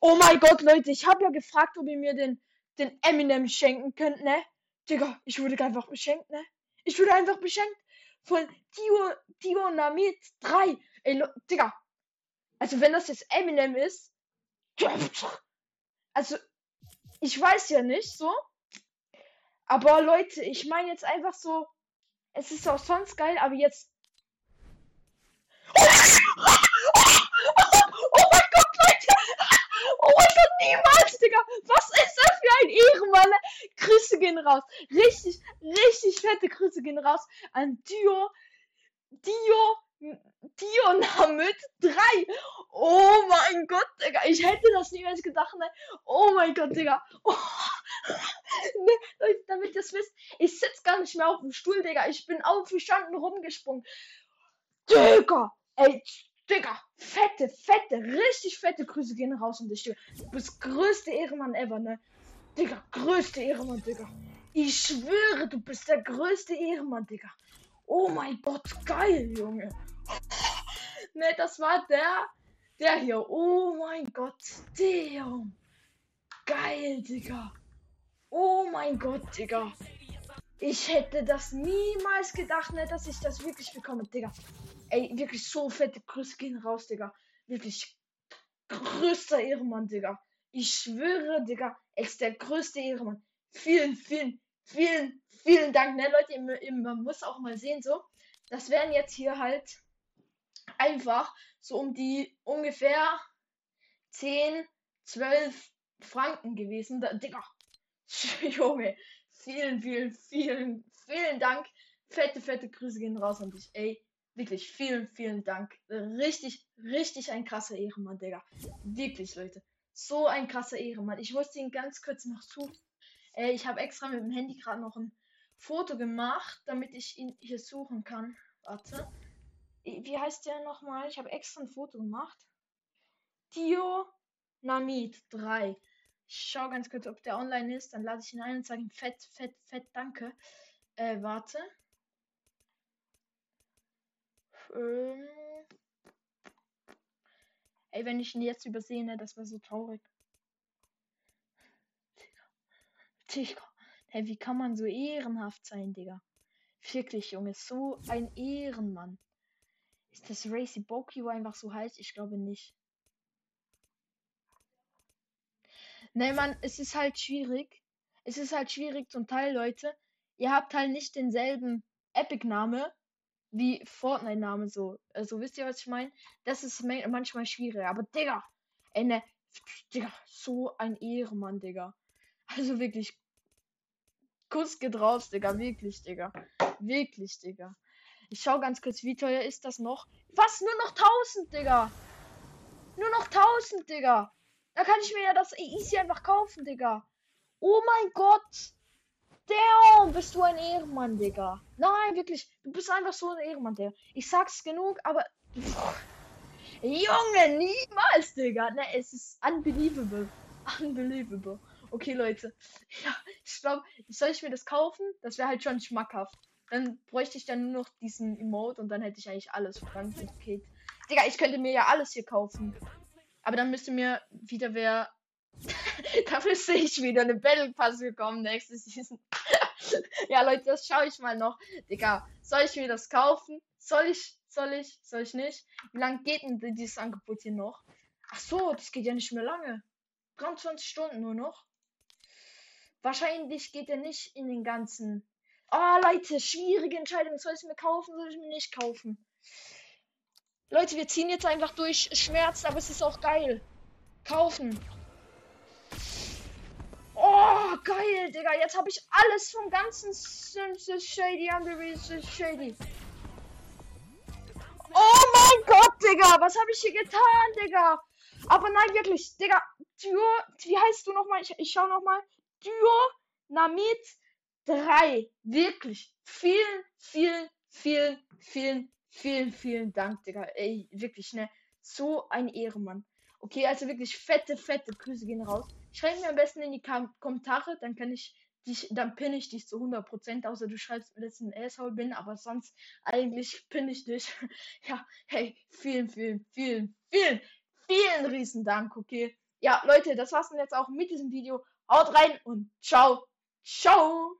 Oh mein Gott, Leute, ich habe ja gefragt, ob ihr mir den, den Eminem schenken könnt, ne? Digga, ich wurde einfach beschenkt, ne? Ich wurde einfach beschenkt von Dio, Dionamit 3. Ey, Digga. Also, wenn das jetzt Eminem ist. Also, ich weiß ja nicht so. Aber Leute, ich meine jetzt einfach so. Es ist auch sonst geil, aber jetzt. Oh mein Gott, Leute! Oh mein Gott, niemals, Digga! Was ist das für ein Ehrenmann? Grüße gehen raus. Richtig, richtig fette Grüße gehen raus an Dio. Dio. Dionamit 3. Oh mein Gott, Digga. Ich hätte das niemals gedacht, ne? Oh mein Gott, Digga. Oh. ne, Leute, damit ihr es wisst, ich sitze gar nicht mehr auf dem Stuhl, Digga. Ich bin aufgestanden, rumgesprungen. Digga. Ey, Digga. Fette, fette, richtig fette Grüße gehen raus an dich, Digga. Du bist größte Ehrenmann ever, ne? Digga, größte Ehrenmann, Digga. Ich schwöre, du bist der größte Ehrenmann, Digga. Oh mein Gott, geil, Junge. ne, das war der, der hier. Oh mein Gott, damn. Geil, Digga. Oh mein Gott, Digga. Ich hätte das niemals gedacht, ne, dass ich das wirklich bekomme, Digga. Ey, wirklich so fette Grüße gehen raus, Digga. Wirklich größter Ehrenmann, Digga. Ich schwöre, Digga, er ist der größte Ehrenmann. Vielen, vielen, vielen, vielen Dank, ne, Leute. Ihr, ihr, man muss auch mal sehen, so. Das wären jetzt hier halt einfach so um die ungefähr 10, 12 Franken gewesen. Da, Digga. Junge. Vielen, vielen, vielen, vielen Dank. Fette, fette Grüße gehen raus an dich. Ey, wirklich vielen, vielen Dank. Richtig, richtig ein krasser Ehrenmann, Digga. Wirklich, Leute. So ein krasser Ehrenmann. Ich musste ihn ganz kurz noch suchen. Äh, ich habe extra mit dem Handy gerade noch ein Foto gemacht, damit ich ihn hier suchen kann. Warte. I- Wie heißt der nochmal? Ich habe extra ein Foto gemacht. Dionamit 3. Ich schau ganz kurz, ob der online ist. Dann lade ich ihn ein und sage ihm fett, fett, fett, danke. Äh, warte. Ähm. Ey, wenn ich ihn jetzt übersehe, ne, das wäre so traurig. Digga. Hey, wie kann man so ehrenhaft sein, Digga? Wirklich, Junge, so ein Ehrenmann. Ist das Racy Bokio einfach so heiß? Ich glaube nicht. Ne, Mann, es ist halt schwierig. Es ist halt schwierig zum Teil, Leute. Ihr habt halt nicht denselben Epic-Name wie Fortnite-Name so. Also wisst ihr, was ich meine? Das ist ma- manchmal schwierig. Aber Digga, ey, ne, Digga, so ein Ehrenmann, Digga. Also wirklich. Kuss geht raus, Digga. Wirklich, Digga. Wirklich, Digga. Ich schau ganz kurz, wie teuer ist das noch? Was? Nur noch 1000, Digga. Nur noch 1000, Digga. Da kann ich mir ja das easy einfach kaufen, Digga. Oh mein Gott. Damn, bist du ein Ehrenmann, Digga. Nein, wirklich. Du bist einfach so ein Ehrenmann, Digga. Ich sag's genug, aber. Junge, niemals, Digga. Ne, es ist unbelievable. Unbelievable. Okay, Leute. Ja, ich glaube, soll ich mir das kaufen? Das wäre halt schon schmackhaft. Dann bräuchte ich dann nur noch diesen Emote und dann hätte ich eigentlich alles. Frank und Kate. Digga, ich könnte mir ja alles hier kaufen. Aber dann müsste mir wieder wer. Dafür sehe ich wieder eine Battle Pass bekommen nächste Season. ja, Leute, das schaue ich mal noch. Digga, soll ich mir das kaufen? Soll ich? Soll ich? Soll ich nicht? Wie lange geht denn dieses Angebot hier noch? Ach so, das geht ja nicht mehr lange. 23 Stunden nur noch. Wahrscheinlich geht er nicht in den ganzen. Oh, Leute, schwierige Entscheidung. Soll ich mir kaufen? Soll ich mir nicht kaufen? Leute, wir ziehen jetzt einfach durch. Schmerzt, aber es ist auch geil. Kaufen. Digga. Jetzt habe ich alles vom ganzen Shady Unreal Shady. Oh mein Gott, Digga. Was habe ich hier getan, Digga? Aber nein, wirklich, Digga. Tür, wie heißt du nochmal? Ich, ich schau nochmal. Dynamit 3. Wirklich. Vielen, vielen, vielen, vielen, vielen, vielen Dank, Digga. Ey, wirklich, ne? So ein Ehrenmann. Okay, also wirklich fette, fette Grüße gehen raus. Schreib mir am besten in die Kommentare, dann kann ich dich, dann pinne ich dich zu 100%, außer du schreibst mir, ich ein Asshole bin, aber sonst eigentlich pinne ich dich. ja, hey, vielen, vielen, vielen, vielen, vielen riesen Dank, okay? ja, Leute, das war's dann jetzt auch mit diesem Video. Haut rein und ciao. Ciao.